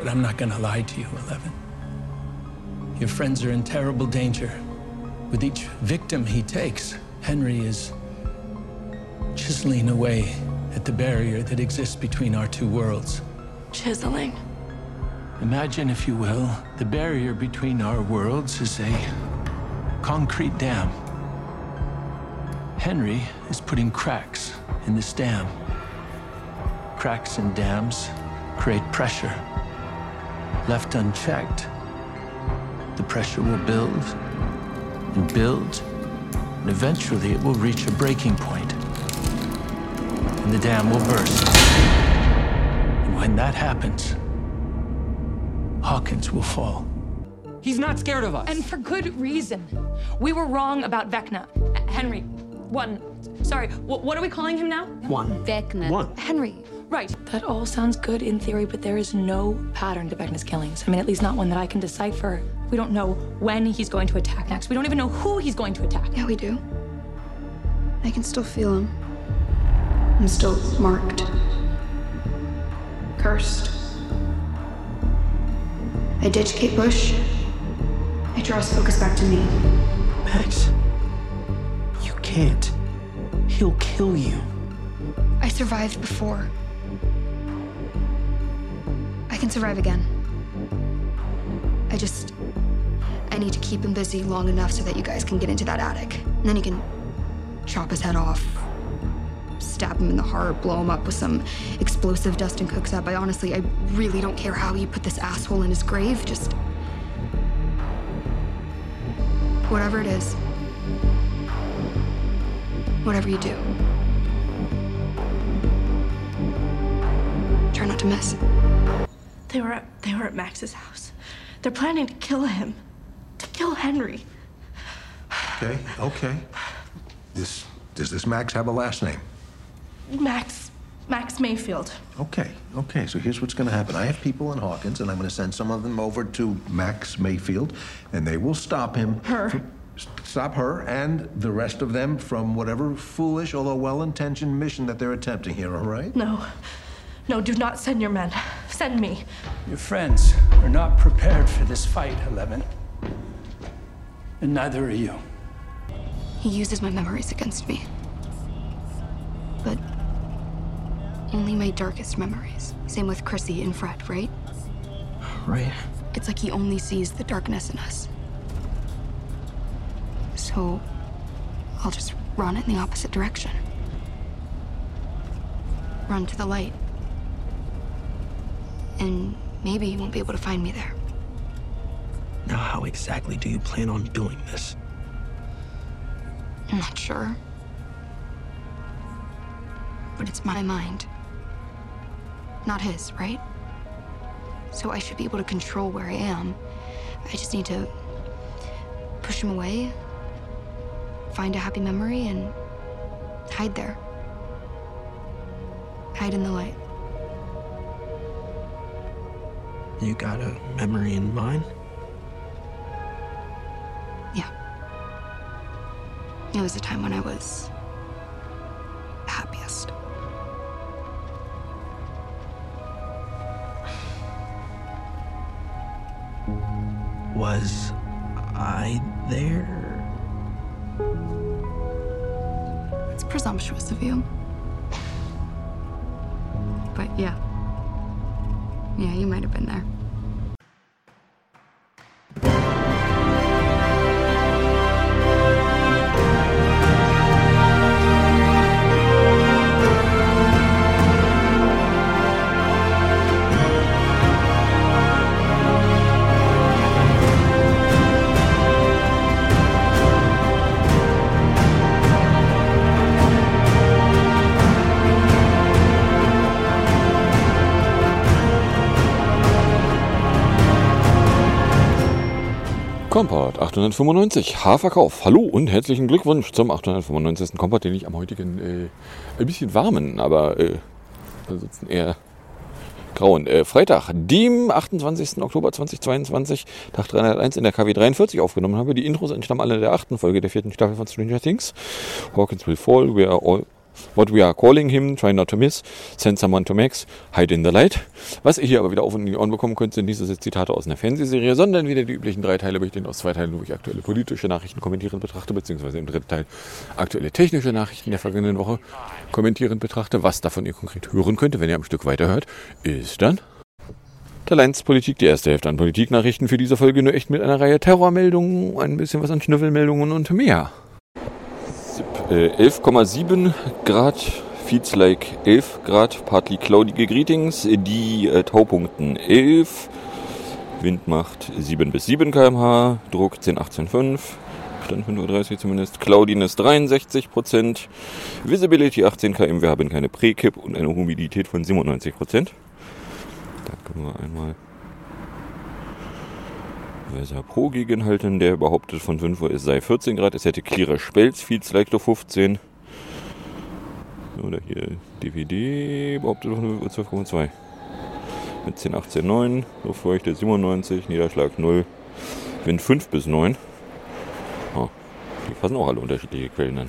But I'm not gonna lie to you, Eleven. Your friends are in terrible danger. With each victim he takes, Henry is chiseling away at the barrier that exists between our two worlds. Chiseling? Imagine, if you will, the barrier between our worlds is a concrete dam. Henry is putting cracks in this dam. Cracks in dams create pressure. Left unchecked, the pressure will build and build, and eventually it will reach a breaking point. point, and the dam will burst. And when that happens, Hawkins will fall. He's not scared of us. And for good reason. We were wrong about Vecna. Henry, one. Sorry, what are we calling him now? One. Vecna. One. Henry. Right. That all sounds good in theory, but there is no pattern to Vecna's killings. I mean, at least not one that I can decipher. We don't know when he's going to attack next. We don't even know who he's going to attack. Yeah, we do. I can still feel him. I'm still marked. Cursed. I ditch Kate Bush. I draw his focus back to me. Max, you can't. He'll kill you. I survived before. Survive again. I just. I need to keep him busy long enough so that you guys can get into that attic. And then you can chop his head off, stab him in the heart, blow him up with some explosive Dustin cooks up. I honestly, I really don't care how you put this asshole in his grave. Just. Whatever it is. Whatever you do. Try not to miss. They were at, they were at Max's house. They're planning to kill him. To kill Henry. Okay, okay. This, does this Max have a last name? Max. Max Mayfield. Okay, okay, so here's what's gonna happen. I have people in Hawkins, and I'm gonna send some of them over to Max Mayfield, and they will stop him. Her. from- stop her and the rest of them from whatever foolish, although well-intentioned mission that they're attempting here, all right? No. No, do not send your men. Send me. Your friends are not prepared for this fight, Eleven. And neither are you. He uses my memories against me. But only my darkest memories. Same with Chrissy and Fred, right? Right. It's like he only sees the darkness in us. So I'll just run in the opposite direction. Run to the light. And maybe he won't be able to find me there. Now, how exactly do you plan on doing this? I'm not sure. But it's my mind. Not his, right? So I should be able to control where I am. I just need to push him away, find a happy memory, and hide there. Hide in the light. You got a memory in mind? Yeah. It was a time when I was happiest. Was I there? It's presumptuous of you. But yeah. Yeah, you might have been there. Kompakt 895, Haarverkauf. Hallo und herzlichen Glückwunsch zum 895. Kompakt, den ich am heutigen äh, ein bisschen warmen, aber äh, ansonsten eher grauen äh, Freitag, dem 28. Oktober 2022, Tag 301 in der KW 43 aufgenommen habe. Die Intros entstammen alle der achten Folge der vierten Staffel von Stranger Things. Hawkins will fall, we are all What we are calling him, try not to miss, send someone to Max, hide in the light. Was ihr hier aber wieder auf und in die Ohren bekommen könnt, sind diese Zitate aus einer Fernsehserie, sondern wieder die üblichen drei Teile, bestehend aus zwei Teilen, wo ich aktuelle politische Nachrichten kommentierend betrachte, beziehungsweise im dritten Teil aktuelle technische Nachrichten der vergangenen Woche kommentierend betrachte. Was davon ihr konkret hören könnt, wenn ihr am Stück weiterhört, ist dann der Leins Politik, die erste Hälfte an Politiknachrichten für diese Folge nur echt mit einer Reihe Terrormeldungen, ein bisschen was an Schnüffelmeldungen und mehr. 11,7 Grad, feels like 11 Grad, partly cloudige Greetings, die äh, Taupunkten 11, Windmacht 7 bis 7 km/h, Druck 10, 18,5, Stand 5.30 Uhr zumindest, Cloudiness 63 Prozent, Visibility 18 km, wir haben keine Präkipp und eine Humidität von 97 Prozent. Da können wir einmal Weser Pro gegenhalten, der behauptet von 5 Uhr es sei 14 Grad, es hätte clearer Spelz, Feeds like 15. Oder hier DVD behauptet von 12,2. Mit 10, 18, 9, Luftfeuchte 97, Niederschlag 0, Wind 5 bis 9. Oh, die fassen auch alle unterschiedliche Quellen an.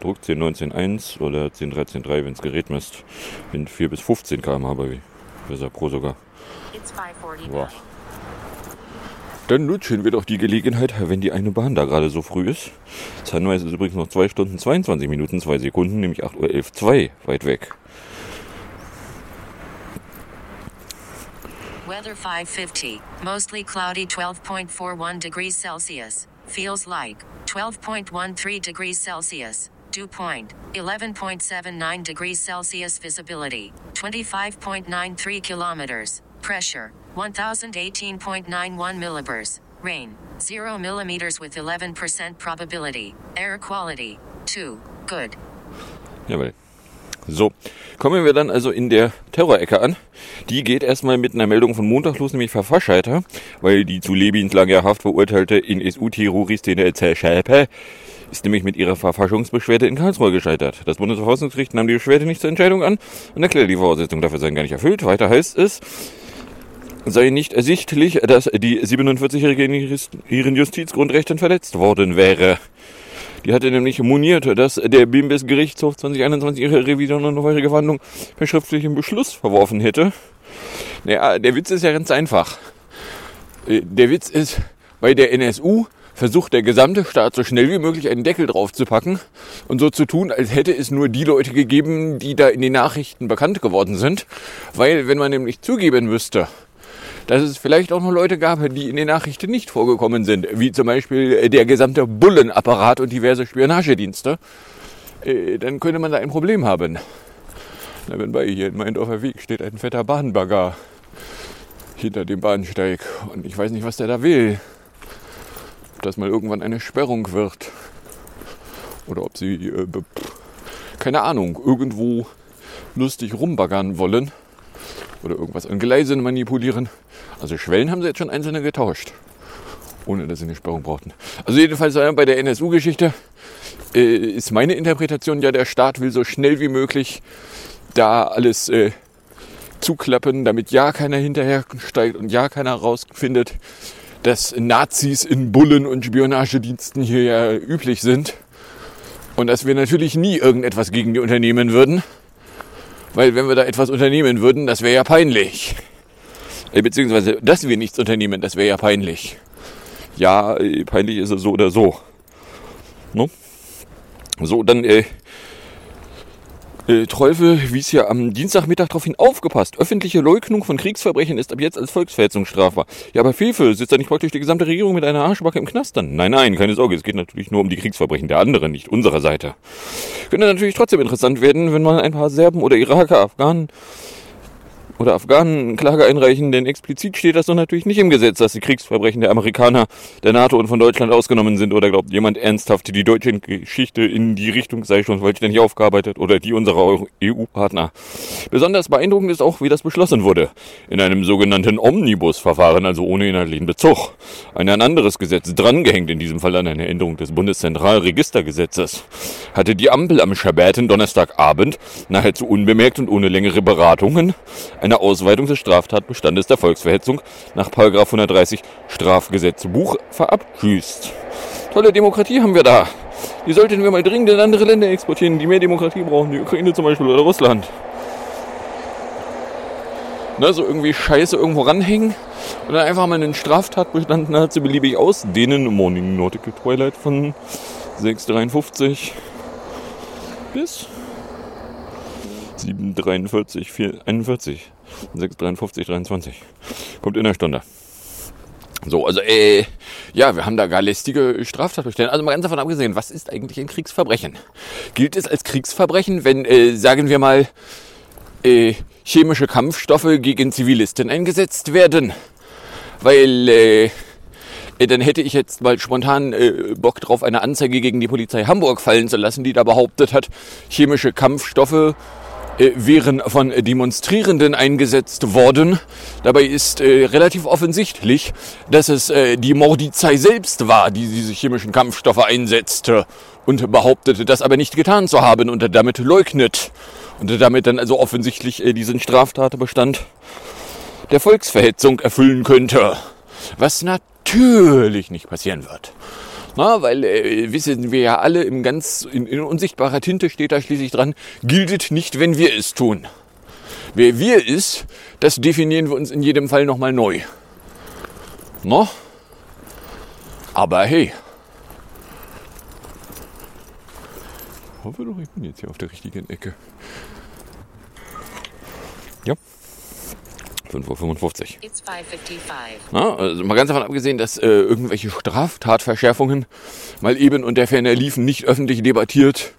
Druck 10, 19, 1 oder 10, 13, 3, wenn es Gerät misst. Wind 4 bis 15 km/h bei Weser Pro sogar. Wow. Dann nutzen wir doch die Gelegenheit, wenn die eine Bahn da gerade so früh ist. Sunrise ist übrigens noch 2 Stunden 22 Minuten 2 Sekunden, nämlich 8 Uhr 11, 2 weit weg. Weather 550, mostly cloudy 12.41 degrees Celsius, feels like 12.13 degrees Celsius. Dew point 11.79 degrees Celsius visibility 25.93 kilometers pressure 1018.91 millibars rain 0 millimeters with 11% probability air quality 2 good Jawohl. So, kommen wir dann also in der Terrorecke an. Die geht erstmal mit einer Meldung von Montag los, nämlich Verfassscheiter, weil die zu lebenslanger Haft verurteilte in SU-Terroristin Schäpe ist nämlich mit ihrer Verfassungsbeschwerde in Karlsruhe gescheitert. Das Bundesverfassungsgericht nahm die Beschwerde nicht zur Entscheidung an und erklärte, die Voraussetzungen dafür seien gar nicht erfüllt. Weiter heißt es, sei nicht ersichtlich, dass die 47-Jährige in ihren Justizgrundrechten verletzt worden wäre. Die hatte nämlich moniert, dass der BIMBIS-Gerichtshof 2021 ihre Revision und vorherige Verhandlung per schriftlichem Beschluss verworfen hätte. Naja, der Witz ist ja ganz einfach. Äh, der Witz ist, bei der NSU versucht der gesamte Staat so schnell wie möglich einen Deckel drauf zu packen und so zu tun, als hätte es nur die Leute gegeben, die da in den Nachrichten bekannt geworden sind. Weil wenn man nämlich zugeben müsste, dass es vielleicht auch noch Leute gab, die in den Nachrichten nicht vorgekommen sind, wie zum Beispiel der gesamte Bullenapparat und diverse Spionagedienste, äh, dann könnte man da ein Problem haben. Na, wenn bei hier in Meindorfer Weg steht ein fetter Bahnbagger hinter dem Bahnsteig und ich weiß nicht, was der da will. Ob das mal irgendwann eine Sperrung wird oder ob sie, äh, keine Ahnung, irgendwo lustig rumbaggern wollen oder irgendwas an Gleisen manipulieren. Also Schwellen haben sie jetzt schon einzelne getauscht, ohne dass sie eine Sperrung brauchten. Also jedenfalls bei der NSU-Geschichte äh, ist meine Interpretation ja, der Staat will so schnell wie möglich da alles äh, zuklappen, damit ja keiner hinterher steigt und ja keiner rausfindet, dass Nazis in Bullen und Spionagediensten hier ja üblich sind. Und dass wir natürlich nie irgendetwas gegen die unternehmen würden. Weil wenn wir da etwas unternehmen würden, das wäre ja peinlich. Äh, beziehungsweise, dass wir nichts unternehmen, das wäre ja peinlich. Ja, äh, peinlich ist es so oder so. No? So, dann äh, äh, Trolfe wies ja am Dienstagmittag darauf hin, aufgepasst. Öffentliche Leugnung von Kriegsverbrechen ist ab jetzt als Volksverhetzung strafbar. Ja, aber Fefe, sitzt da nicht praktisch die gesamte Regierung mit einer Arschbacke im Knast dann? Nein, nein, keine Sorge, es geht natürlich nur um die Kriegsverbrechen der anderen, nicht unserer Seite. Könnte natürlich trotzdem interessant werden, wenn man ein paar Serben oder Iraker, Afghanen oder Afghanen Klage einreichen, denn explizit steht das doch natürlich nicht im Gesetz, dass die Kriegsverbrechen der Amerikaner, der NATO und von Deutschland ausgenommen sind. Oder glaubt jemand ernsthaft, die deutsche Geschichte in die Richtung sei schon vollständig aufgearbeitet oder die unserer EU-Partner? Besonders beeindruckend ist auch, wie das beschlossen wurde. In einem sogenannten Omnibus-Verfahren, also ohne inhaltlichen Bezug. Ein ein anderes Gesetz drangehängt, in diesem Fall an eine Änderung des Bundeszentralregistergesetzes, hatte die Ampel am späten Donnerstagabend nahezu unbemerkt und ohne längere Beratungen eine Ausweitung des Straftatbestandes der Volksverhetzung nach 130 Strafgesetzbuch verabschüßt. Tolle Demokratie haben wir da. Die sollten wir mal dringend in andere Länder exportieren, die mehr Demokratie brauchen. Die Ukraine zum Beispiel oder Russland. Ne, so irgendwie Scheiße irgendwo ranhängen und dann einfach mal einen Straftatbestand nahezu beliebig ausdehnen. Morning Nautical Twilight von 6,53 bis 7,43, 41, 6,53, 23. Kommt in einer Stunde. So, also, äh, ja, wir haben da gar lästige Straftatbestände. Also mal ganz davon abgesehen, was ist eigentlich ein Kriegsverbrechen? Gilt es als Kriegsverbrechen, wenn, äh, sagen wir mal, äh, chemische Kampfstoffe gegen Zivilisten eingesetzt werden? Weil, äh, dann hätte ich jetzt mal spontan äh, Bock drauf, eine Anzeige gegen die Polizei Hamburg fallen zu lassen, die da behauptet hat, chemische Kampfstoffe wären von Demonstrierenden eingesetzt worden. Dabei ist äh, relativ offensichtlich, dass es äh, die Mordizei selbst war, die diese chemischen Kampfstoffe einsetzte und behauptete, das aber nicht getan zu haben und damit leugnet und damit dann also offensichtlich äh, diesen Straftatbestand der Volksverhetzung erfüllen könnte. Was natürlich nicht passieren wird. Na, weil äh, wissen wir ja alle, im ganz in, in unsichtbarer Tinte steht da schließlich dran, gilt nicht, wenn wir es tun. Wer wir ist, das definieren wir uns in jedem Fall nochmal neu. No? Aber hey. Ich hoffe doch, ich bin jetzt hier auf der richtigen Ecke. Ja. 5.55 Uhr. It's 5:55. Na, also mal ganz davon abgesehen, dass äh, irgendwelche Straftatverschärfungen mal eben und der Ferner liefen, nicht öffentlich debattiert,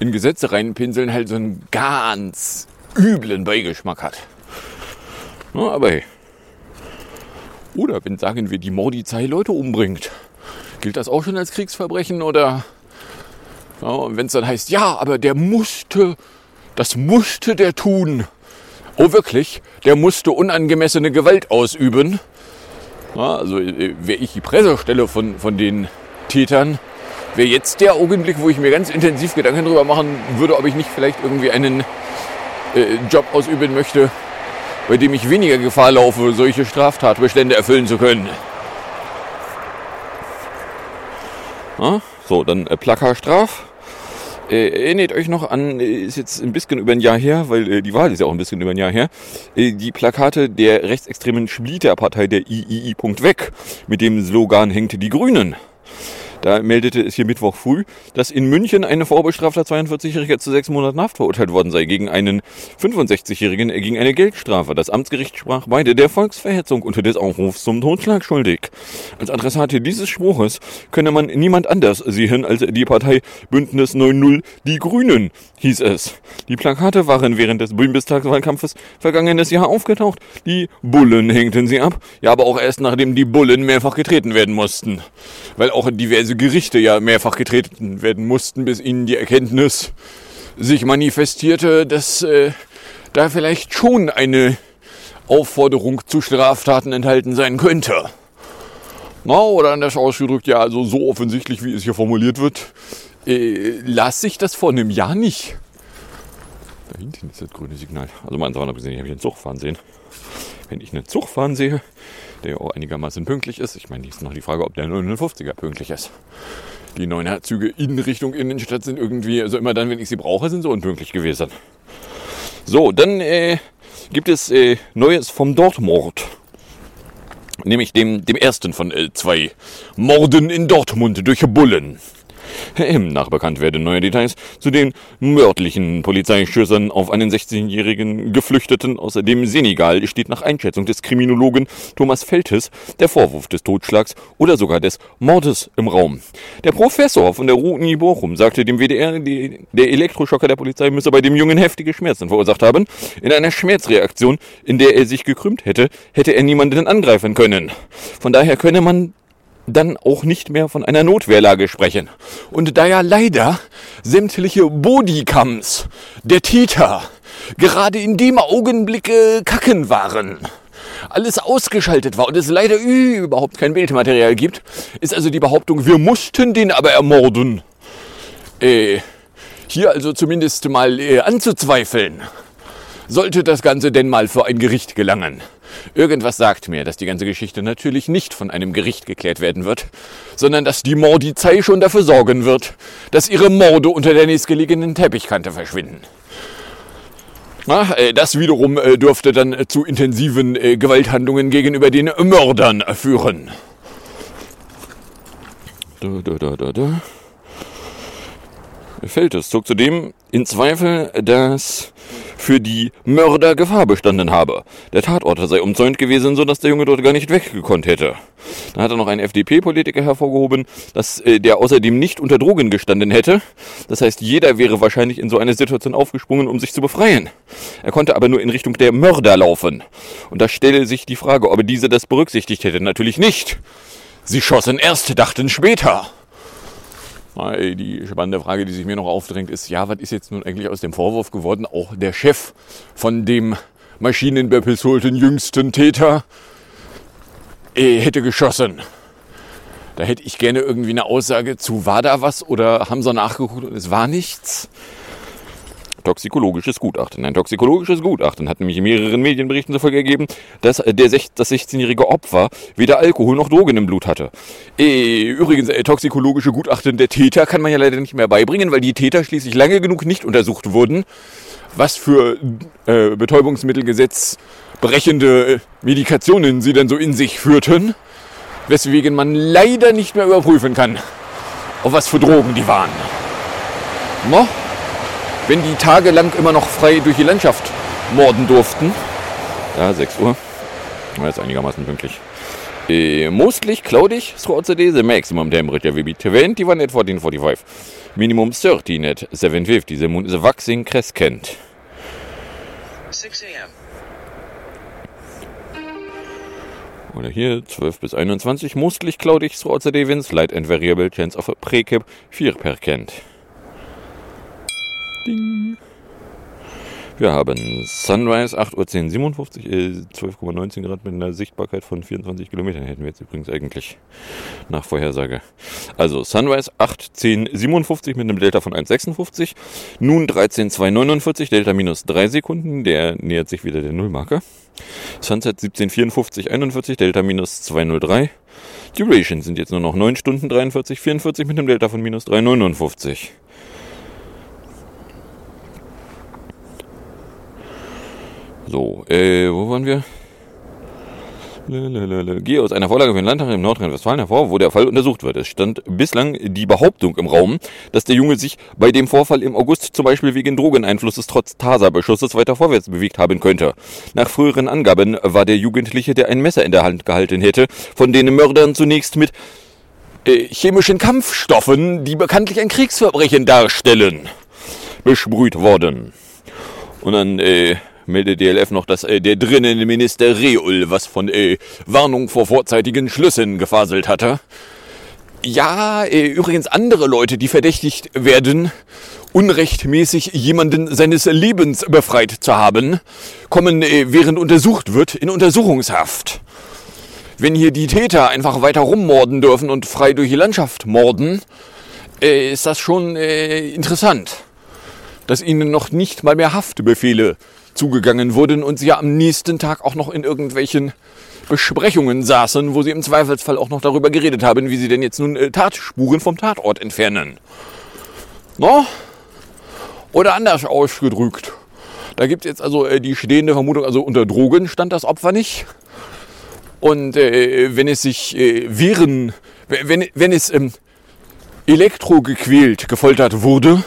in Gesetze reinpinseln, halt so einen ganz üblen Beigeschmack hat. Na, aber hey. Oder wenn, sagen wir, die Mordizei Leute umbringt. Gilt das auch schon als Kriegsverbrechen oder? Ja, wenn es dann heißt, ja, aber der musste, das musste der tun. Oh wirklich? Der musste unangemessene Gewalt ausüben. Ja, also äh, wäre ich die Pressestelle von, von den Tätern, wäre jetzt der Augenblick, wo ich mir ganz intensiv Gedanken darüber machen würde, ob ich nicht vielleicht irgendwie einen äh, Job ausüben möchte, bei dem ich weniger Gefahr laufe, solche Straftatbestände erfüllen zu können. Ja, so, dann äh, Plakarstraf. Äh, erinnert euch noch an, äh, ist jetzt ein bisschen über ein Jahr her, weil äh, die Wahl ist ja auch ein bisschen über ein Jahr her, äh, die Plakate der rechtsextremen Splitterpartei der III. weg. Mit dem Slogan hängte die Grünen. Da meldete es hier Mittwoch früh, dass in München eine vorbestrafter 42-Jähriger zu sechs Monaten Haft verurteilt worden sei. Gegen einen 65-Jährigen erging eine Geldstrafe. Das Amtsgericht sprach beide der Volksverhetzung unter des Aufrufs zum Totschlag schuldig. Als Adressat dieses Spruches könne man niemand anders sehen als die Partei Bündnis 9-0 Die Grünen, hieß es. Die Plakate waren während des Bundestagswahlkampfes vergangenes Jahr aufgetaucht. Die Bullen hängten sie ab. Ja, aber auch erst nachdem die Bullen mehrfach getreten werden mussten. Weil auch diverse Gerichte ja mehrfach getreten werden mussten, bis ihnen die Erkenntnis sich manifestierte, dass äh, da vielleicht schon eine Aufforderung zu Straftaten enthalten sein könnte. Na, oder anders ausgedrückt, ja, also so offensichtlich, wie es hier formuliert wird, äh, las sich das vor einem Jahr nicht. Da hinten ist das grüne Signal. Also mal davon abgesehen, habe ich einen Zug fahren sehen. Wenn ich einen Zug fahren sehe, der auch einigermaßen pünktlich ist, ich meine, jetzt noch die Frage, ob der 59er pünktlich ist. Die 9er Züge in Richtung Innenstadt sind irgendwie, also immer dann, wenn ich sie brauche, sind sie unpünktlich gewesen. So, dann äh, gibt es äh, Neues vom Dortmord. Nämlich dem, dem ersten von äh, zwei Morden in Dortmund durch Bullen. Nach bekannt werden neue Details zu den mörderlichen Polizeischüssen auf einen 16-jährigen Geflüchteten aus dem Senegal steht nach Einschätzung des Kriminologen Thomas Feltes der Vorwurf des Totschlags oder sogar des Mordes im Raum. Der Professor von der Uni Bochum sagte dem WDR, die, der Elektroschocker der Polizei müsse bei dem Jungen heftige Schmerzen verursacht haben. In einer Schmerzreaktion, in der er sich gekrümmt hätte, hätte er niemanden angreifen können. Von daher könne man dann auch nicht mehr von einer Notwehrlage sprechen. Und da ja leider sämtliche Bodycams der Täter gerade in dem Augenblick kacken waren, alles ausgeschaltet war und es leider überhaupt kein Bildmaterial gibt, ist also die Behauptung, wir mussten den aber ermorden, äh, hier also zumindest mal äh, anzuzweifeln. Sollte das Ganze denn mal vor ein Gericht gelangen. Irgendwas sagt mir, dass die ganze Geschichte natürlich nicht von einem Gericht geklärt werden wird, sondern dass die Mordizei schon dafür sorgen wird, dass ihre Morde unter der nächstgelegenen Teppichkante verschwinden. Na, äh, das wiederum äh, dürfte dann äh, zu intensiven Gewalthandlungen gegenüber den Mördern führen. Da, da, da, da, da. Fällt es zog zudem in Zweifel, dass für die Mörder Gefahr bestanden habe. Der Tatort sei umzäunt gewesen, so dass der Junge dort gar nicht weggekonnt hätte. Dann hat er noch einen FDP-Politiker hervorgehoben, dass äh, der außerdem nicht unter Drogen gestanden hätte. Das heißt, jeder wäre wahrscheinlich in so eine Situation aufgesprungen, um sich zu befreien. Er konnte aber nur in Richtung der Mörder laufen. Und da stelle sich die Frage, ob diese das berücksichtigt hätte. Natürlich nicht. Sie schossen erst, dachten später. Die spannende Frage, die sich mir noch aufdrängt, ist, ja, was ist jetzt nun eigentlich aus dem Vorwurf geworden? Auch der Chef von dem maschinenbepistolten jüngsten Täter äh, hätte geschossen. Da hätte ich gerne irgendwie eine Aussage zu, war da was oder haben sie nachgeguckt und es war nichts? Toxikologisches Gutachten. Ein toxikologisches Gutachten hat nämlich in mehreren Medienberichten zufolge ergeben, dass äh, der, das 16-jährige Opfer weder Alkohol noch Drogen im Blut hatte. Äh, übrigens, äh, toxikologische Gutachten der Täter kann man ja leider nicht mehr beibringen, weil die Täter schließlich lange genug nicht untersucht wurden, was für äh, Betäubungsmittelgesetz brechende Medikationen sie denn so in sich führten, weswegen man leider nicht mehr überprüfen kann, auf was für Drogen die waren. No? Wenn die tagelang immer noch frei durch die Landschaft morden durften. Ja, 6 Uhr. War jetzt einigermaßen pünktlich. Uh, mostly cloudy throughout the day. The maximum temperature will be 21 at 1445. Minimum 13 at 750. The moon is waxing crescent. 6 a.m. Oder hier 12 bis 21. Mostly cloudy throughout the day. Winds light and variable chance of a precap 4 per Kent. Ding. Wir haben Sunrise 8.10 57, äh, 12,19 Grad mit einer Sichtbarkeit von 24 Kilometern hätten wir jetzt übrigens eigentlich nach Vorhersage. Also Sunrise 8.10 57 mit einem Delta von 1,56, nun 13,249, Delta minus 3 Sekunden, der nähert sich wieder der Nullmarke. Sunset 17,54 41, Delta minus 203. Duration sind jetzt nur noch 9 Stunden 43, 44 mit einem Delta von minus 3,59. So, äh, wo waren wir? Gehe aus einer Vorlage für den Landtag im Nordrhein-Westfalen hervor, wo der Fall untersucht wird. Es stand bislang die Behauptung im Raum, dass der Junge sich bei dem Vorfall im August zum Beispiel wegen Drogeneinflusses trotz Taser-Beschusses weiter vorwärts bewegt haben könnte. Nach früheren Angaben war der Jugendliche, der ein Messer in der Hand gehalten hätte, von den Mördern zunächst mit äh, chemischen Kampfstoffen, die bekanntlich ein Kriegsverbrechen darstellen, besprüht worden. Und dann, äh, meldet DLF noch, dass äh, der drinnen Minister Reul was von äh, Warnung vor vorzeitigen Schlüssen gefaselt hatte. Ja, äh, übrigens andere Leute, die verdächtigt werden, unrechtmäßig jemanden seines Lebens befreit zu haben, kommen, äh, während untersucht wird, in Untersuchungshaft. Wenn hier die Täter einfach weiter rummorden dürfen und frei durch die Landschaft morden, äh, ist das schon äh, interessant, dass ihnen noch nicht mal mehr Haftbefehle zugegangen wurden und sie ja am nächsten Tag auch noch in irgendwelchen Besprechungen saßen, wo sie im Zweifelsfall auch noch darüber geredet haben, wie sie denn jetzt nun äh, Tatspuren vom Tatort entfernen. No? Oder anders ausgedrückt. Da gibt es jetzt also äh, die stehende Vermutung, also unter Drogen stand das Opfer nicht. Und äh, wenn es sich äh, wehren, wenn, wenn es ähm, elektrogequält, gefoltert wurde,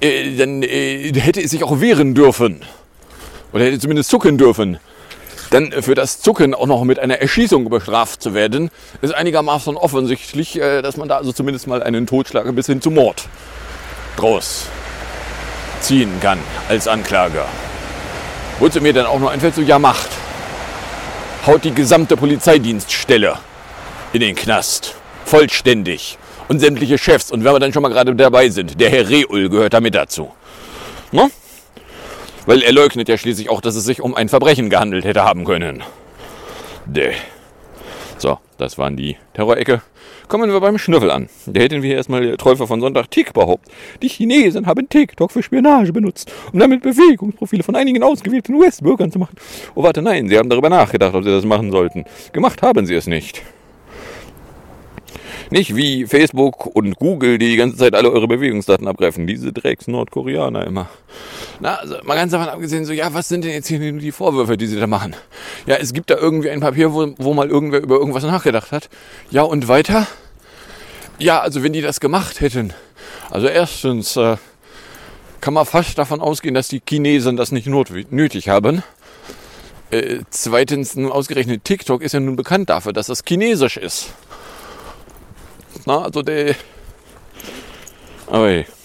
äh, dann äh, hätte es sich auch wehren dürfen oder hätte zumindest zucken dürfen, dann für das Zucken auch noch mit einer Erschießung bestraft zu werden, ist einigermaßen offensichtlich, äh, dass man da also zumindest mal einen Totschlag bis hin zu Mord draus ziehen kann als Anklager. Wozu mir dann auch noch einfällt, so ja macht. Haut die gesamte Polizeidienststelle in den Knast. Vollständig. Und sämtliche Chefs. Und wenn wir dann schon mal gerade dabei sind, der Herr Reul gehört da mit dazu. No? Weil er leugnet ja schließlich auch, dass es sich um ein Verbrechen gehandelt hätte haben können. Däh. So, das waren die Terrorecke. Kommen wir beim Schnüffel an. Da hätten wir erstmal Täufer von Sonntag Tick behauptet. Die Chinesen haben TikTok für Spionage benutzt, um damit Bewegungsprofile von einigen ausgewählten US-Bürgern zu machen. Oh, warte, nein, sie haben darüber nachgedacht, ob sie das machen sollten. Gemacht haben sie es nicht. Nicht wie Facebook und Google, die die ganze Zeit alle eure Bewegungsdaten abgreifen. Diese Drecks Nordkoreaner immer. Na, also mal ganz davon abgesehen, so, ja, was sind denn jetzt hier die Vorwürfe, die sie da machen? Ja, es gibt da irgendwie ein Papier, wo, wo mal irgendwer über irgendwas nachgedacht hat. Ja, und weiter? Ja, also wenn die das gemacht hätten. Also erstens äh, kann man fast davon ausgehen, dass die Chinesen das nicht nötig haben. Äh, zweitens, ausgerechnet TikTok ist ja nun bekannt dafür, dass das chinesisch ist. Na, also. Aber hey.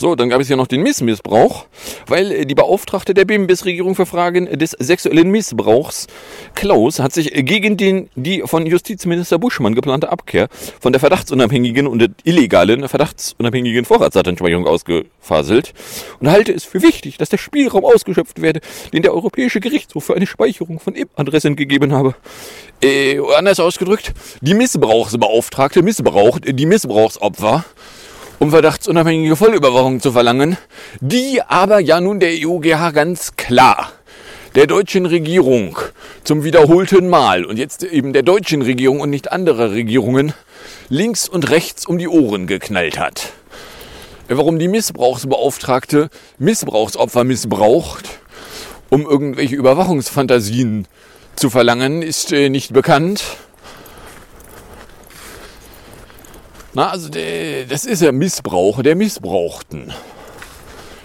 So, dann gab es ja noch den Missmissbrauch, weil äh, die Beauftragte der BMBS-Regierung für Fragen des sexuellen Missbrauchs, Klaus, hat sich gegen den, die von Justizminister Buschmann geplante Abkehr von der verdachtsunabhängigen und der illegalen verdachtsunabhängigen Vorratsdatenspeicherung ausgefaselt und halte es für wichtig, dass der Spielraum ausgeschöpft werde, den der Europäische Gerichtshof für eine Speicherung von IP-Adressen gegeben habe. Äh, anders ausgedrückt, die Missbrauchsbeauftragte missbraucht die Missbrauchsopfer um verdachtsunabhängige Vollüberwachung zu verlangen, die aber ja nun der EUGH ganz klar der deutschen Regierung zum wiederholten Mal und jetzt eben der deutschen Regierung und nicht anderer Regierungen links und rechts um die Ohren geknallt hat. Warum die Missbrauchsbeauftragte Missbrauchsopfer missbraucht, um irgendwelche Überwachungsfantasien zu verlangen, ist äh, nicht bekannt. Na, also das ist ja Missbrauch der Missbrauchten.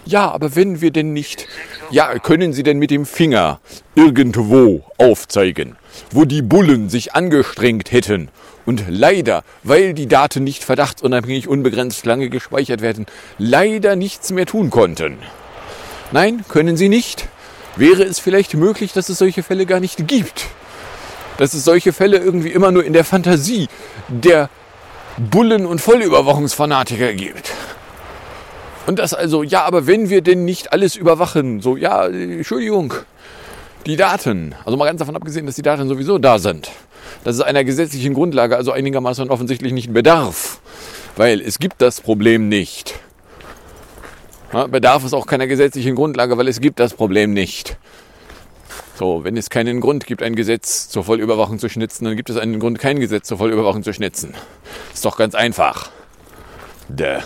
Ja, aber wenn wir denn nicht, ja, können Sie denn mit dem Finger irgendwo aufzeigen, wo die Bullen sich angestrengt hätten und leider, weil die Daten nicht verdachtsunabhängig unbegrenzt lange gespeichert werden, leider nichts mehr tun konnten? Nein, können Sie nicht? Wäre es vielleicht möglich, dass es solche Fälle gar nicht gibt? Dass es solche Fälle irgendwie immer nur in der Fantasie der Bullen- und Vollüberwachungsfanatiker gibt. Und das also, ja, aber wenn wir denn nicht alles überwachen, so, ja, Entschuldigung, die Daten, also mal ganz davon abgesehen, dass die Daten sowieso da sind, dass es einer gesetzlichen Grundlage also einigermaßen offensichtlich nicht bedarf, weil es gibt das Problem nicht. Ja, bedarf es auch keiner gesetzlichen Grundlage, weil es gibt das Problem nicht. So, wenn es keinen Grund gibt, ein Gesetz zur Vollüberwachung zu schnitzen, dann gibt es einen Grund, kein Gesetz zur Vollüberwachung zu schnitzen. Ist doch ganz einfach. Däh.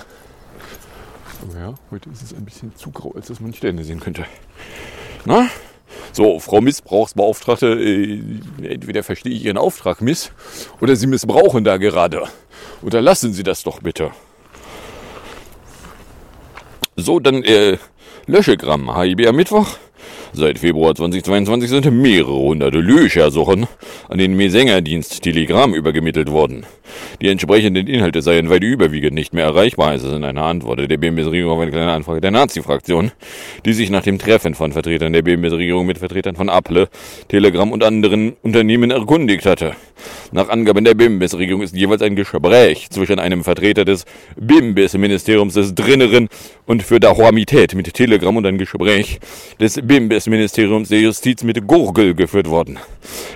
Ja, heute ist es ein bisschen zu grau, als dass man Sterne sehen könnte. Na? So, Frau Missbrauchsbeauftragte, äh, entweder verstehe ich Ihren Auftrag miss oder Sie missbrauchen da gerade. Unterlassen Sie das doch bitte. So, dann äh, Löschegramm, HIB am Mittwoch. Seit Februar 2022 sind mehrere hunderte Löchersuchen an den Mesänger-Dienst Telegram übergemittelt worden. Die entsprechenden Inhalte seien weit überwiegend nicht mehr erreichbar, ist es in einer Antwort der BMS-Regierung auf eine kleine Anfrage der Nazi-Fraktion, die sich nach dem Treffen von Vertretern der BMS-Regierung mit Vertretern von Apple, Telegram und anderen Unternehmen erkundigt hatte. Nach Angaben der BIMBIS-Regierung ist jeweils ein Gespräch zwischen einem Vertreter des BIMBIS-Ministeriums des Drinneren und für Dahuamität mit Telegram und ein Gespräch des BIMBIS-Ministeriums der Justiz mit Gurgel geführt worden.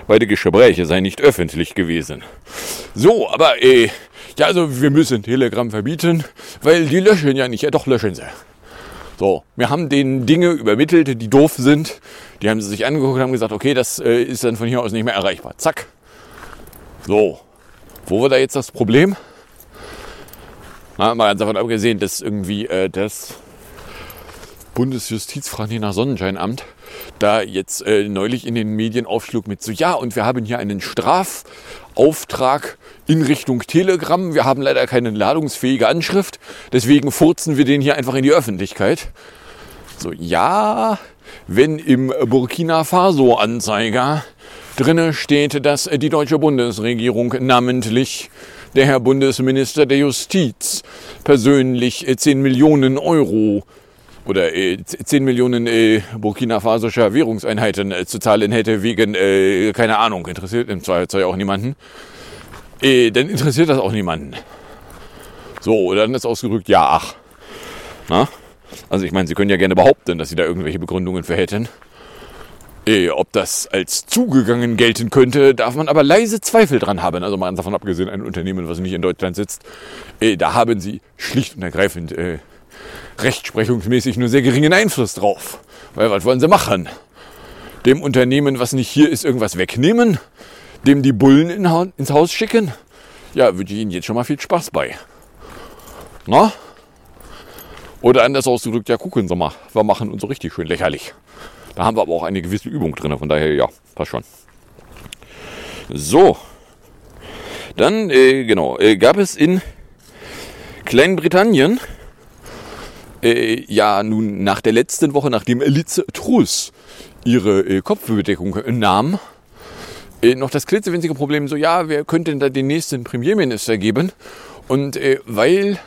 Beide Gespräche seien nicht öffentlich gewesen. So, aber äh, ja, also wir müssen Telegram verbieten, weil die löschen ja nicht. Ja, doch löschen sie. So, wir haben denen Dinge übermittelt, die doof sind. Die haben sie sich angeguckt und haben gesagt, okay, das äh, ist dann von hier aus nicht mehr erreichbar. Zack, so, wo war da jetzt das Problem? Na, mal ganz davon abgesehen, dass irgendwie äh, das Bundesjustizfrage nach Sonnenscheinamt da jetzt äh, neulich in den Medien aufschlug mit so, ja, und wir haben hier einen Strafauftrag in Richtung Telegram. Wir haben leider keine ladungsfähige Anschrift, deswegen furzen wir den hier einfach in die Öffentlichkeit. So, ja, wenn im Burkina Faso Anzeiger Drinne steht, dass die deutsche Bundesregierung namentlich der Herr Bundesminister der Justiz persönlich 10 Millionen Euro oder 10 Millionen äh, Burkina Fasoscher Währungseinheiten äh, zu zahlen hätte wegen, äh, keine Ahnung, interessiert im Zweifelsfall auch niemanden, dann interessiert das auch niemanden. So, dann ist ausgedrückt, ja, ach. Na? Also ich meine, Sie können ja gerne behaupten, dass Sie da irgendwelche Begründungen für hätten. Äh, ob das als zugegangen gelten könnte, darf man aber leise Zweifel dran haben. Also mal davon abgesehen, ein Unternehmen, was nicht in Deutschland sitzt, äh, da haben sie schlicht und ergreifend äh, rechtsprechungsmäßig nur sehr geringen Einfluss drauf. Weil was wollen sie machen? Dem Unternehmen, was nicht hier ist, irgendwas wegnehmen? Dem die Bullen in ins Haus schicken? Ja, wünsche ich Ihnen jetzt schon mal viel Spaß bei. Na? Oder anders ausgedrückt, ja, gucken Sie mal, wir machen uns so richtig schön lächerlich. Da haben wir aber auch eine gewisse Übung drin, von daher, ja, passt schon. So. Dann, äh, genau, äh, gab es in Kleinbritannien, äh, ja, nun nach der letzten Woche, nachdem Liz Truss ihre äh, Kopfbedeckung nahm, äh, noch das klitzewinzige Problem, so, ja, wer könnte denn da den nächsten Premierminister geben? Und äh, weil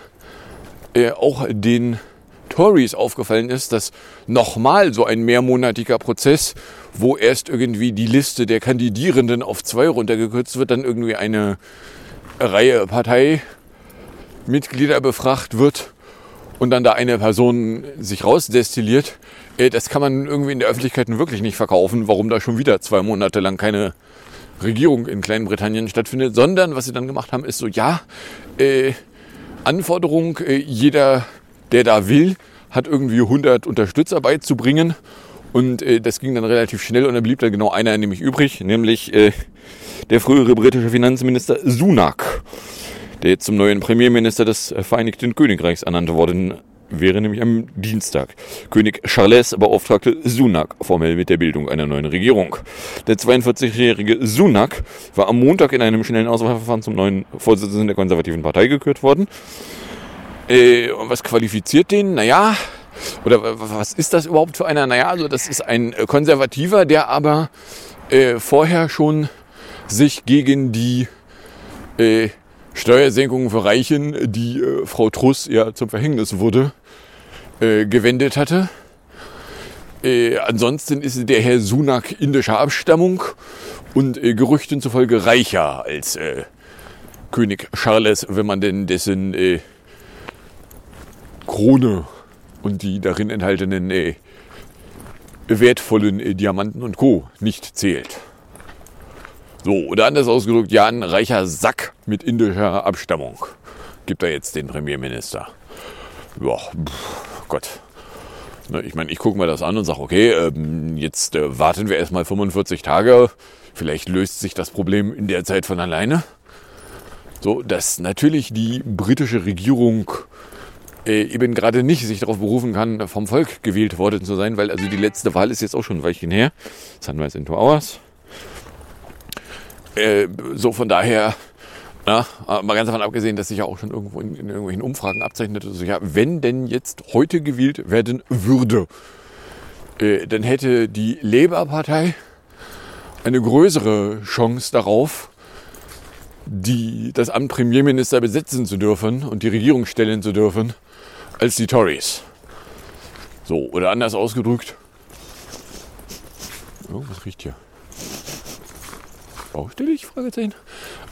äh, auch den Tories aufgefallen ist, dass nochmal so ein mehrmonatiger Prozess, wo erst irgendwie die Liste der Kandidierenden auf zwei runtergekürzt wird, dann irgendwie eine Reihe Parteimitglieder befragt wird und dann da eine Person sich rausdestilliert, äh, das kann man irgendwie in der Öffentlichkeit wirklich nicht verkaufen, warum da schon wieder zwei Monate lang keine Regierung in Kleinbritannien stattfindet, sondern was sie dann gemacht haben, ist so, ja, äh, Anforderung, äh, jeder, der da will, hat irgendwie 100 Unterstützer beizubringen. Und äh, das ging dann relativ schnell und da blieb dann genau einer nämlich übrig, nämlich äh, der frühere britische Finanzminister Sunak, der zum neuen Premierminister des Vereinigten Königreichs ernannt worden wäre nämlich am Dienstag. König Charles beauftragte Sunak formell mit der Bildung einer neuen Regierung. Der 42-jährige Sunak war am Montag in einem schnellen Auswahlverfahren zum neuen Vorsitzenden der konservativen Partei gekürt worden. Äh, was qualifiziert den? Naja, oder was ist das überhaupt für einer? Naja, also das ist ein Konservativer, der aber äh, vorher schon sich gegen die äh, Steuersenkungen für Reichen, die äh, Frau Truss ja zum Verhängnis wurde, äh, gewendet hatte. Äh, ansonsten ist der Herr Sunak indischer Abstammung und äh, Gerüchten zufolge reicher als äh, König Charles, wenn man denn dessen äh, Krone und die darin enthaltenen wertvollen Diamanten und Co. nicht zählt. So, oder anders ausgedrückt, ja, ein reicher Sack mit indischer Abstammung gibt er jetzt den Premierminister. Ja, Gott. Ne, ich meine, ich gucke mir das an und sage, okay, ähm, jetzt äh, warten wir erstmal 45 Tage. Vielleicht löst sich das Problem in der Zeit von alleine. So, dass natürlich die britische Regierung äh, eben gerade nicht sich darauf berufen kann, vom Volk gewählt worden zu sein, weil also die letzte Wahl ist jetzt auch schon ein Weilchen her. Sunrise in two hours. Äh, so von daher, na, mal ganz davon abgesehen, dass sich ja auch schon irgendwo in, in irgendwelchen Umfragen abzeichnet, also ja, wenn denn jetzt heute gewählt werden würde, äh, dann hätte die Labour-Partei eine größere Chance darauf, die, das Amt Premierminister besetzen zu dürfen und die Regierung stellen zu dürfen, als die Tories. So, oder anders ausgedrückt. Oh, was riecht hier? Baustellig? Fragezeichen.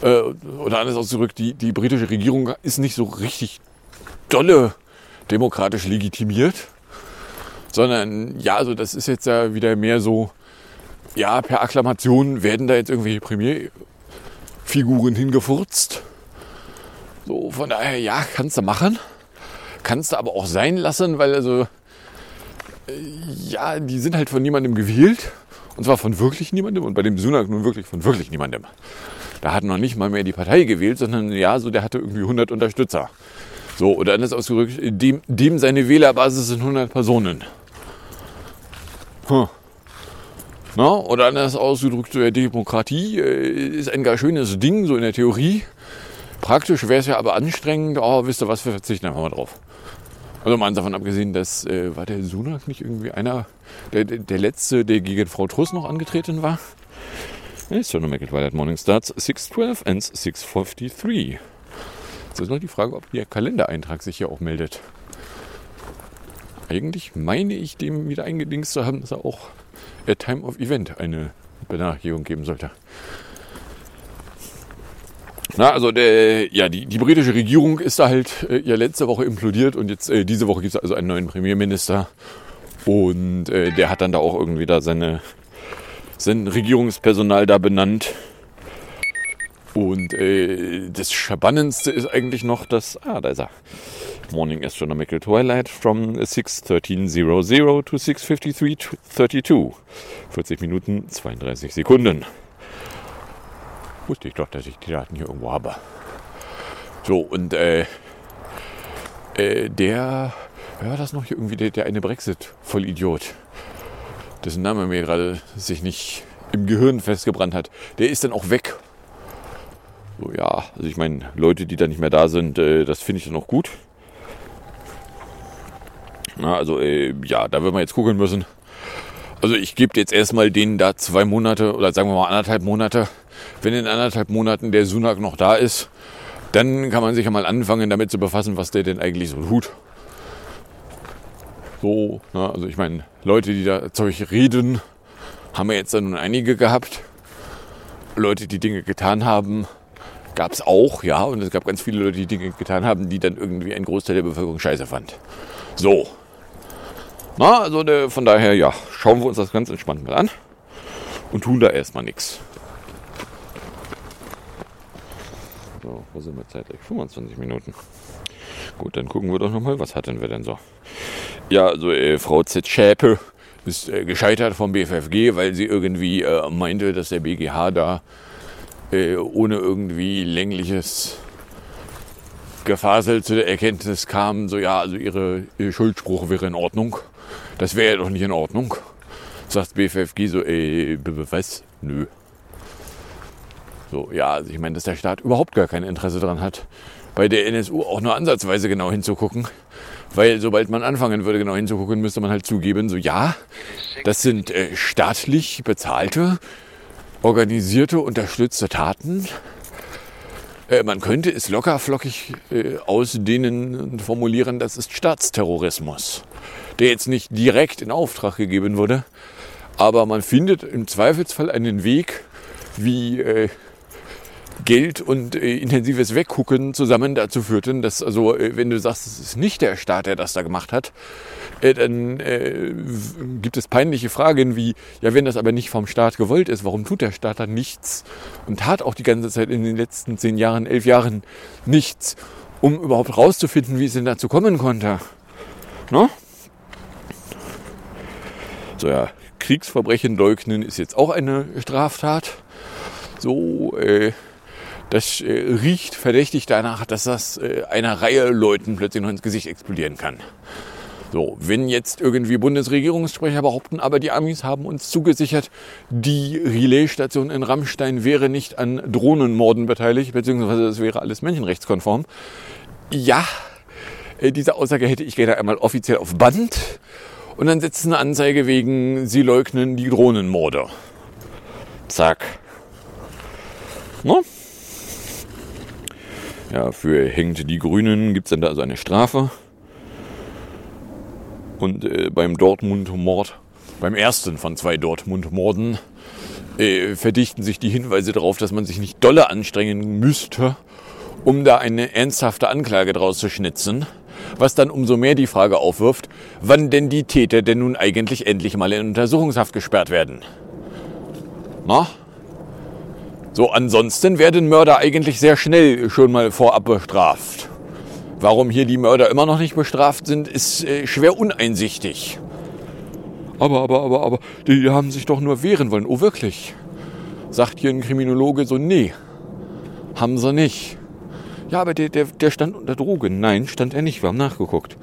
Äh, oder anders ausgedrückt, die, die britische Regierung ist nicht so richtig dolle demokratisch legitimiert, sondern ja, also das ist jetzt ja wieder mehr so, ja, per Akklamation werden da jetzt irgendwelche Premierfiguren hingefurzt. So, von daher, ja, kannst du machen. Kannst du aber auch sein lassen, weil also, äh, ja, die sind halt von niemandem gewählt. Und zwar von wirklich niemandem und bei dem Sunak nun wirklich von wirklich niemandem. Da hat noch nicht mal mehr die Partei gewählt, sondern ja, so der hatte irgendwie 100 Unterstützer. So, oder anders ausgedrückt, dem, dem seine Wählerbasis sind 100 Personen. Hm. Na, oder anders ausgedrückt, so, ja, Demokratie äh, ist ein gar schönes Ding, so in der Theorie. Praktisch wäre es ja aber anstrengend. Oh, wisst ihr was, wir verzichten einfach mal drauf. Also mal davon abgesehen, dass äh, war der Sunak nicht irgendwie einer, der, der, letzte, der gegen Frau Truss noch angetreten war? It's it while at morning starts 6.12 and 6.53. Jetzt ist noch die Frage, ob der Kalendereintrag sich hier auch meldet. Eigentlich meine ich dem wieder eingedingst zu haben, dass er auch at Time of Event eine Benachrichtigung geben sollte. Na, also der, ja, die, die britische Regierung ist da halt äh, ja letzte Woche implodiert und jetzt äh, diese Woche gibt es also einen neuen Premierminister und äh, der hat dann da auch irgendwie da seine sein Regierungspersonal da benannt. Und äh, das Spannendste ist eigentlich noch das, ah, da ist er. Morning Astronomical Twilight from 6.13.00 to 6.53.32. 40 Minuten, 32 Sekunden. Wusste ich doch, dass ich die Daten hier irgendwo habe. So, und äh, äh, der, wer war das noch hier irgendwie, der, der eine Brexit-Vollidiot, dessen Name mir gerade sich nicht im Gehirn festgebrannt hat, der ist dann auch weg. So, ja, also ich meine, Leute, die da nicht mehr da sind, äh, das finde ich dann auch gut. Na, also, äh, ja, da wird man jetzt gucken müssen. Also ich gebe jetzt erstmal denen da zwei Monate oder sagen wir mal anderthalb Monate. Wenn in anderthalb Monaten der Sunak noch da ist, dann kann man sich ja mal anfangen damit zu befassen, was der denn eigentlich so tut. So, na, also ich meine, Leute, die da Zeug reden, haben wir jetzt dann nun einige gehabt. Leute, die Dinge getan haben, gab es auch, ja. Und es gab ganz viele Leute, die Dinge getan haben, die dann irgendwie ein Großteil der Bevölkerung scheiße fand. So. Na, also der, von daher, ja, schauen wir uns das ganz entspannt mal an und tun da erstmal nichts. So, wo sind wir zeitlich? 25 Minuten. Gut, dann gucken wir doch nochmal, was hatten wir denn so? Ja, also äh, Frau. Schäpe ist äh, gescheitert vom BFFG, weil sie irgendwie äh, meinte, dass der BGH da äh, ohne irgendwie längliches Gefasel zu der Erkenntnis kam, so ja, also ihre, ihr Schuldspruch wäre in Ordnung. Das wäre ja doch nicht in Ordnung. Sagt BFFG so, ey, was? Nö. So, ja, also ich meine, dass der Staat überhaupt gar kein Interesse daran hat, bei der NSU auch nur ansatzweise genau hinzugucken. Weil sobald man anfangen würde, genau hinzugucken, müsste man halt zugeben, so ja, das sind äh, staatlich bezahlte, organisierte, unterstützte Taten. Äh, man könnte es lockerflockig äh, ausdehnen und formulieren, das ist Staatsterrorismus, der jetzt nicht direkt in Auftrag gegeben wurde, aber man findet im Zweifelsfall einen Weg, wie äh, Geld und äh, intensives Weggucken zusammen dazu führten, dass also, äh, wenn du sagst, es ist nicht der Staat, der das da gemacht hat, äh, dann äh, gibt es peinliche Fragen wie, ja, wenn das aber nicht vom Staat gewollt ist, warum tut der Staat dann nichts und tat auch die ganze Zeit in den letzten zehn Jahren, elf Jahren nichts, um überhaupt rauszufinden, wie es denn dazu kommen konnte. No? So ja, Kriegsverbrechen leugnen ist jetzt auch eine Straftat. So, äh, das äh, riecht verdächtig danach, dass das äh, einer Reihe Leuten plötzlich noch ins Gesicht explodieren kann. So, wenn jetzt irgendwie Bundesregierungssprecher behaupten, aber die Amis haben uns zugesichert, die Relaisstation in Rammstein wäre nicht an Drohnenmorden beteiligt, beziehungsweise es wäre alles menschenrechtskonform. Ja, äh, diese Aussage hätte ich gerne einmal offiziell auf Band und dann setzt eine Anzeige wegen, sie leugnen die Drohnenmorde. Zack. No? Ja, für hängt die Grünen gibt es dann da also eine Strafe. Und äh, beim Dortmund-Mord, beim ersten von zwei Dortmund-Morden, äh, verdichten sich die Hinweise darauf, dass man sich nicht dolle anstrengen müsste, um da eine ernsthafte Anklage draus zu schnitzen. Was dann umso mehr die Frage aufwirft, wann denn die Täter denn nun eigentlich endlich mal in Untersuchungshaft gesperrt werden. Na? So, ansonsten werden Mörder eigentlich sehr schnell schon mal vorab bestraft. Warum hier die Mörder immer noch nicht bestraft sind, ist äh, schwer uneinsichtig. Aber, aber, aber, aber, die haben sich doch nur wehren wollen. Oh, wirklich? Sagt hier ein Kriminologe so, nee, haben sie nicht. Ja, aber der, der, der stand unter Drogen. Nein, stand er nicht. Wir haben nachgeguckt.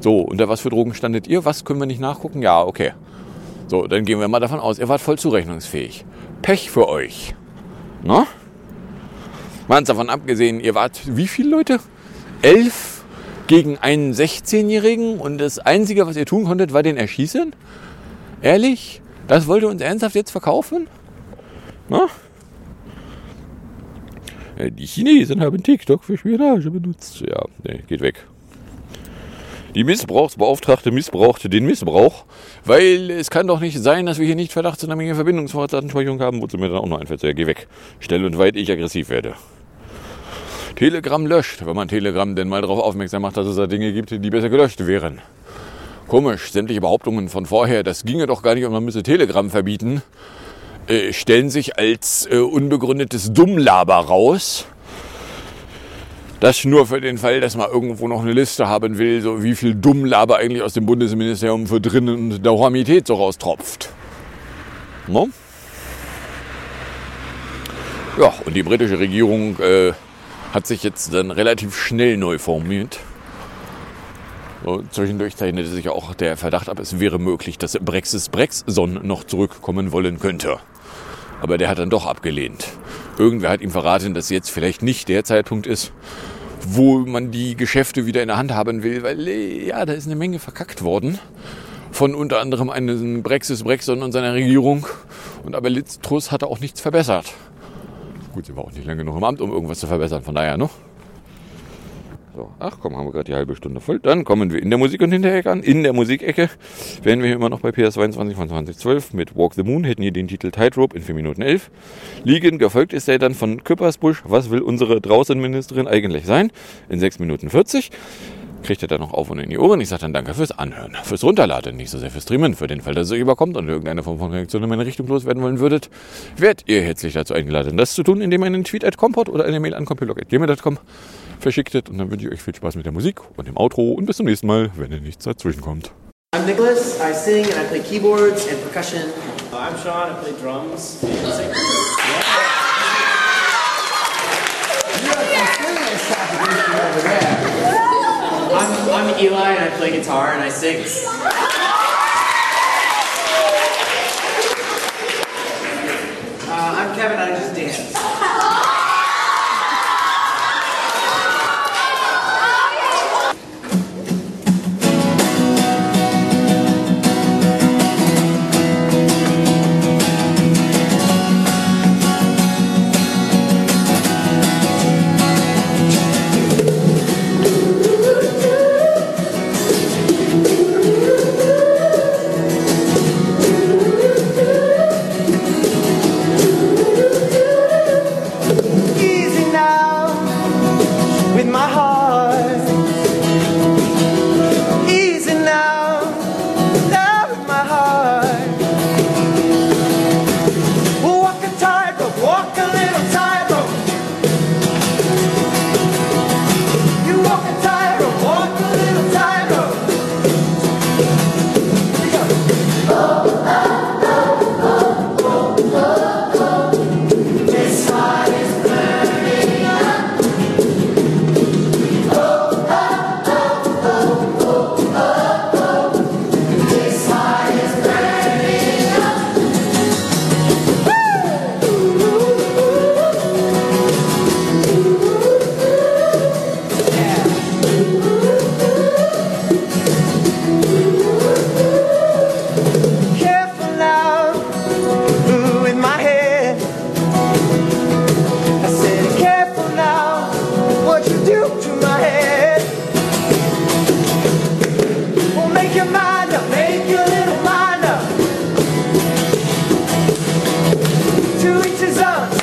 So, unter was für Drogen standet ihr? Was können wir nicht nachgucken? Ja, okay. So, dann gehen wir mal davon aus, ihr wart voll zurechnungsfähig. Pech für euch. Na? Mal davon abgesehen, ihr wart wie viele Leute? elf gegen einen 16-Jährigen und das Einzige, was ihr tun konntet, war den erschießen? Ehrlich? Das wollt ihr uns ernsthaft jetzt verkaufen? Na? Die Chinesen haben TikTok für Spionage benutzt. Ja, nee, geht weg. Die Missbrauchsbeauftragte missbrauchte den Missbrauch, weil es kann doch nicht sein, dass wir hier nicht verdachtsunabhängige Verbindungsvorratsdatenspeicherung haben, wozu mir dann auch noch einfällt. Ja, geh weg. Schnell und weit ich aggressiv werde. Telegram löscht, wenn man Telegram denn mal darauf aufmerksam macht, dass es da Dinge gibt, die besser gelöscht wären. Komisch, sämtliche Behauptungen von vorher, das ginge doch gar nicht und man müsse Telegram verbieten, äh, stellen sich als äh, unbegründetes Dummlaber raus. Das nur für den Fall, dass man irgendwo noch eine Liste haben will, so wie viel Dummlaber eigentlich aus dem Bundesministerium für Drinnen und Dauermität so raustropft. No? Ja, und die britische Regierung äh, hat sich jetzt dann relativ schnell neu formiert. So, zwischendurch zeichnete sich auch der Verdacht ab, es wäre möglich, dass Brexis Brexson noch zurückkommen wollen könnte. Aber der hat dann doch abgelehnt. Irgendwer hat ihm verraten, dass jetzt vielleicht nicht der Zeitpunkt ist, wo man die Geschäfte wieder in der Hand haben will, weil ja, da ist eine Menge verkackt worden. Von unter anderem einem Brexis Brexon und seiner Regierung. Und aber Liz Truss hatte auch nichts verbessert. Gut, sie war auch nicht lange genug im Amt, um irgendwas zu verbessern, von daher, ne? So, ach komm, haben wir gerade die halbe Stunde voll. Dann kommen wir in der Musik- und Hinterecke an. In der Musikecke wären wir immer noch bei PS22 von 2012 mit Walk the Moon, hätten hier den Titel Tightrope in 4 Minuten 11. Liegen, gefolgt ist er dann von Küppersbusch, was will unsere Draußenministerin eigentlich sein, in 6 Minuten 40 kriegt ihr dann noch auf und in die Ohren. Ich sage dann danke fürs Anhören, fürs Runterladen, nicht so sehr fürs Streamen. Für den Fall, dass es überkommt und irgendeine Form von Reaktion in meine Richtung loswerden wollen würdet, werdet ihr herzlich dazu eingeladen, das zu tun, indem ihr einen Tweet at Comport oder eine Mail an compilog.gmail.com verschicktet. Und dann wünsche ich euch viel Spaß mit der Musik und dem Outro und bis zum nächsten Mal, wenn ihr nichts dazwischen kommt. I'm Nicholas. I sing and I play keyboards and percussion. I'm Sean, I play drums. I'm, I'm Eli and I play guitar and I sing. Uh, I'm Kevin and I just dance. To each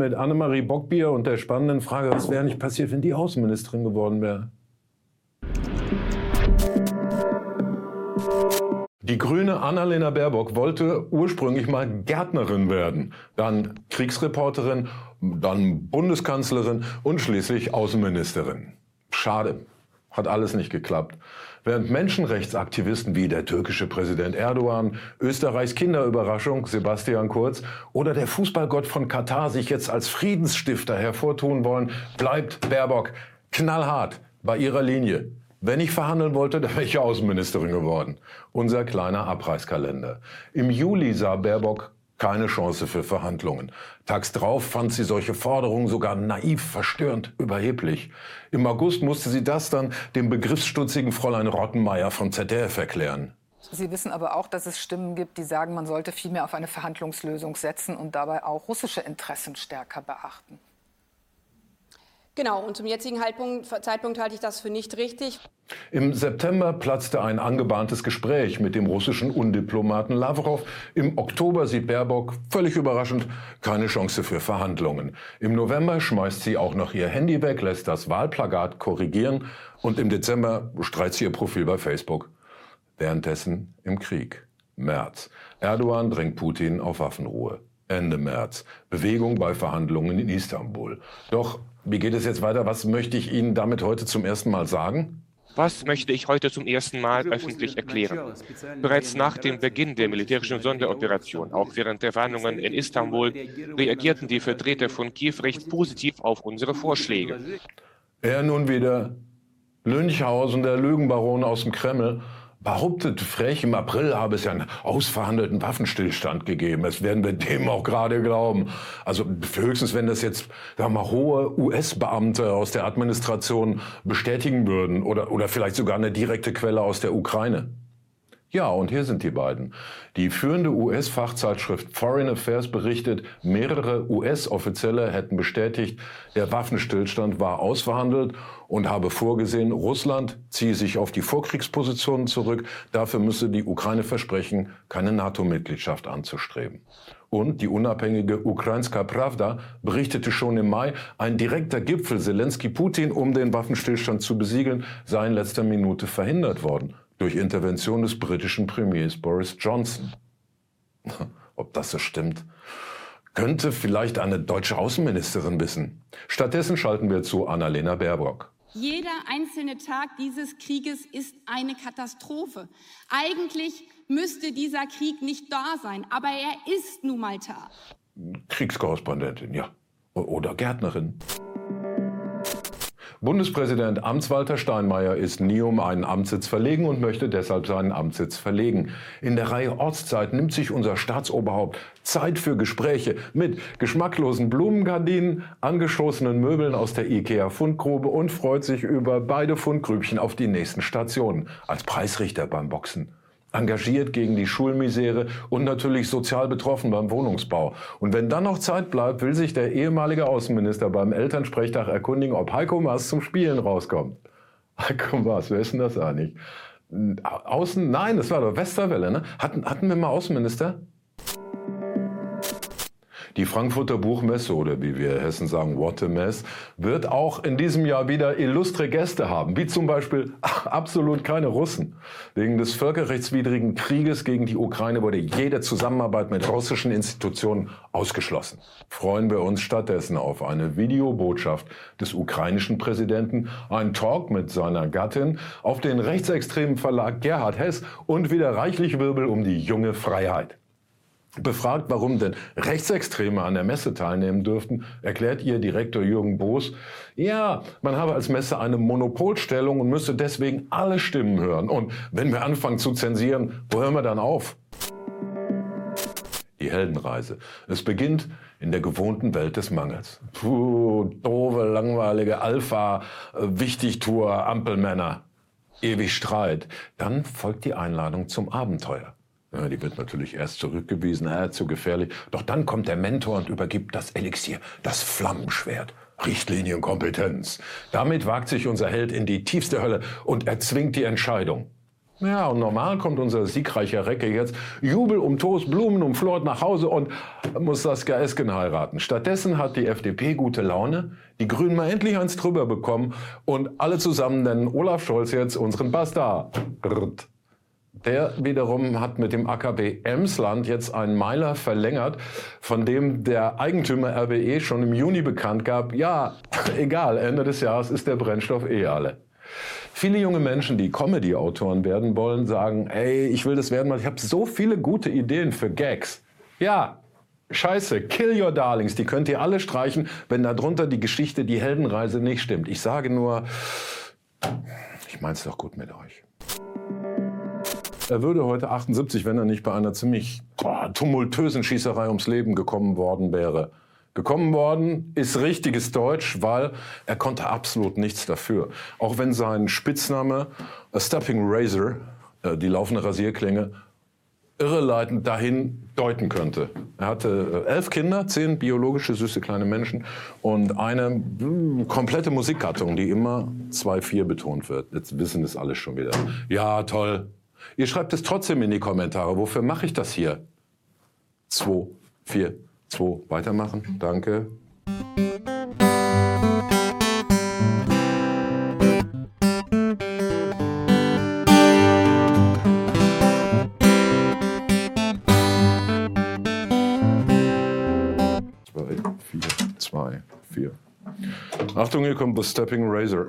mit Annemarie Bockbier und der spannenden Frage, was wäre nicht passiert, wenn die Außenministerin geworden wäre. Die grüne Annalena Baerbock wollte ursprünglich mal Gärtnerin werden, dann Kriegsreporterin, dann Bundeskanzlerin und schließlich Außenministerin. Schade, hat alles nicht geklappt. Während Menschenrechtsaktivisten wie der türkische Präsident Erdogan, Österreichs Kinderüberraschung Sebastian Kurz oder der Fußballgott von Katar sich jetzt als Friedensstifter hervortun wollen, bleibt Baerbock knallhart bei ihrer Linie. Wenn ich verhandeln wollte, dann wäre ich Außenministerin geworden. Unser kleiner Abreißkalender. Im Juli sah Baerbock keine Chance für Verhandlungen. Tags drauf fand sie solche Forderungen sogar naiv, verstörend, überheblich. Im August musste sie das dann dem begriffsstutzigen Fräulein Rottenmeier vom ZDF erklären. Sie wissen aber auch, dass es Stimmen gibt, die sagen, man sollte vielmehr auf eine Verhandlungslösung setzen und dabei auch russische Interessen stärker beachten. Genau, und zum jetzigen Zeitpunkt halte ich das für nicht richtig. Im September platzte ein angebahntes Gespräch mit dem russischen Undiplomaten Lavrov. Im Oktober sieht Baerbock, völlig überraschend, keine Chance für Verhandlungen. Im November schmeißt sie auch noch ihr Handy weg, lässt das Wahlplakat korrigieren und im Dezember streizt sie ihr Profil bei Facebook. Währenddessen im Krieg. März. Erdogan drängt Putin auf Waffenruhe. Ende März. Bewegung bei Verhandlungen in Istanbul. Doch wie geht es jetzt weiter? Was möchte ich Ihnen damit heute zum ersten Mal sagen? Was möchte ich heute zum ersten Mal öffentlich erklären? Bereits nach dem Beginn der militärischen Sonderoperation, auch während der Verhandlungen in Istanbul, reagierten die Vertreter von Kiew recht positiv auf unsere Vorschläge. Er nun wieder Lünchhausen, der Lügenbaron aus dem Kreml, behauptet frech, im April habe es ja einen ausverhandelten Waffenstillstand gegeben. Das werden wir dem auch gerade glauben. Also höchstens, wenn das jetzt sagen wir mal, hohe US-Beamte aus der Administration bestätigen würden oder, oder vielleicht sogar eine direkte Quelle aus der Ukraine. Ja, und hier sind die beiden. Die führende US-Fachzeitschrift Foreign Affairs berichtet, mehrere US-Offizielle hätten bestätigt, der Waffenstillstand war ausverhandelt und habe vorgesehen, Russland ziehe sich auf die Vorkriegspositionen zurück. Dafür müsse die Ukraine versprechen, keine NATO-Mitgliedschaft anzustreben. Und die unabhängige Ukrainska Pravda berichtete schon im Mai, ein direkter Gipfel Zelensky-Putin, um den Waffenstillstand zu besiegeln, sei in letzter Minute verhindert worden durch Intervention des britischen Premiers Boris Johnson. Ob das so stimmt, könnte vielleicht eine deutsche Außenministerin wissen. Stattdessen schalten wir zu Annalena Baerbock. Jeder einzelne Tag dieses Krieges ist eine Katastrophe. Eigentlich müsste dieser Krieg nicht da sein, aber er ist nun mal da. Kriegskorrespondentin, ja. Oder Gärtnerin. Bundespräsident Amtswalter Steinmeier ist nie um einen Amtssitz verlegen und möchte deshalb seinen Amtssitz verlegen. In der Reihe Ortszeit nimmt sich unser Staatsoberhaupt Zeit für Gespräche mit geschmacklosen Blumengardinen, angeschossenen Möbeln aus der IKEA Fundgrube und freut sich über beide Fundgrübchen auf die nächsten Stationen als Preisrichter beim Boxen engagiert gegen die Schulmisere und natürlich sozial betroffen beim Wohnungsbau. Und wenn dann noch Zeit bleibt, will sich der ehemalige Außenminister beim Elternsprechtag erkundigen, ob Heiko Maas zum Spielen rauskommt. Heiko Maas, wer ist denn das eigentlich? Außen, nein, das war doch Westerwelle, ne? Hatten, hatten wir mal Außenminister? Die Frankfurter Buchmesse oder wie wir Hessen sagen, Watermess, wird auch in diesem Jahr wieder illustre Gäste haben, wie zum Beispiel ach, absolut keine Russen. Wegen des völkerrechtswidrigen Krieges gegen die Ukraine wurde jede Zusammenarbeit mit russischen Institutionen ausgeschlossen. Freuen wir uns stattdessen auf eine Videobotschaft des ukrainischen Präsidenten, einen Talk mit seiner Gattin, auf den rechtsextremen Verlag Gerhard Hess und wieder reichlich Wirbel um die junge Freiheit. Befragt, warum denn Rechtsextreme an der Messe teilnehmen dürften, erklärt ihr Direktor Jürgen Boos, ja, man habe als Messe eine Monopolstellung und müsse deswegen alle Stimmen hören. Und wenn wir anfangen zu zensieren, wo hören wir dann auf? Die Heldenreise. Es beginnt in der gewohnten Welt des Mangels. Puh, doofe, langweilige Alpha, äh. Ewig Streit. Dann folgt die Einladung zum Abenteuer. Ja, die wird natürlich erst zurückgewiesen, äh, zu gefährlich. Doch dann kommt der Mentor und übergibt das Elixier, das Flammenschwert. Richtlinienkompetenz. Damit wagt sich unser Held in die tiefste Hölle und erzwingt die Entscheidung. Ja, und normal kommt unser siegreicher Recke jetzt Jubel um Toast, Blumen um Flort nach Hause und muss Saskia Esken heiraten. Stattdessen hat die FDP gute Laune, die Grünen mal endlich eins drüber bekommen und alle zusammen nennen Olaf Scholz jetzt unseren Bastard. Der wiederum hat mit dem AKB Emsland jetzt einen Meiler verlängert, von dem der Eigentümer RWE schon im Juni bekannt gab, ja, egal, Ende des Jahres ist der Brennstoff eh alle. Viele junge Menschen, die Comedy-Autoren werden wollen, sagen, ey, ich will das werden, weil ich habe so viele gute Ideen für Gags. Ja, scheiße, kill your darlings, die könnt ihr alle streichen, wenn darunter die Geschichte, die Heldenreise nicht stimmt. Ich sage nur, ich mein's doch gut mit euch. Er würde heute 78, wenn er nicht bei einer ziemlich boah, tumultösen Schießerei ums Leben gekommen worden wäre. Gekommen worden ist richtiges Deutsch, weil er konnte absolut nichts dafür. Auch wenn sein Spitzname A Stepping Razor, äh, die laufende Rasierklinge, irreleitend dahin deuten könnte. Er hatte äh, elf Kinder, zehn biologische, süße kleine Menschen und eine mh, komplette Musikgattung, die immer 2-4 betont wird. Jetzt wissen es alle schon wieder. Ja, toll. Ihr schreibt es trotzdem in die Kommentare. Wofür mache ich das hier? 2, 4, 2. Weitermachen. Danke. Zwei, vier, zwei, vier. Achtung, hier kommt The Stepping Razor.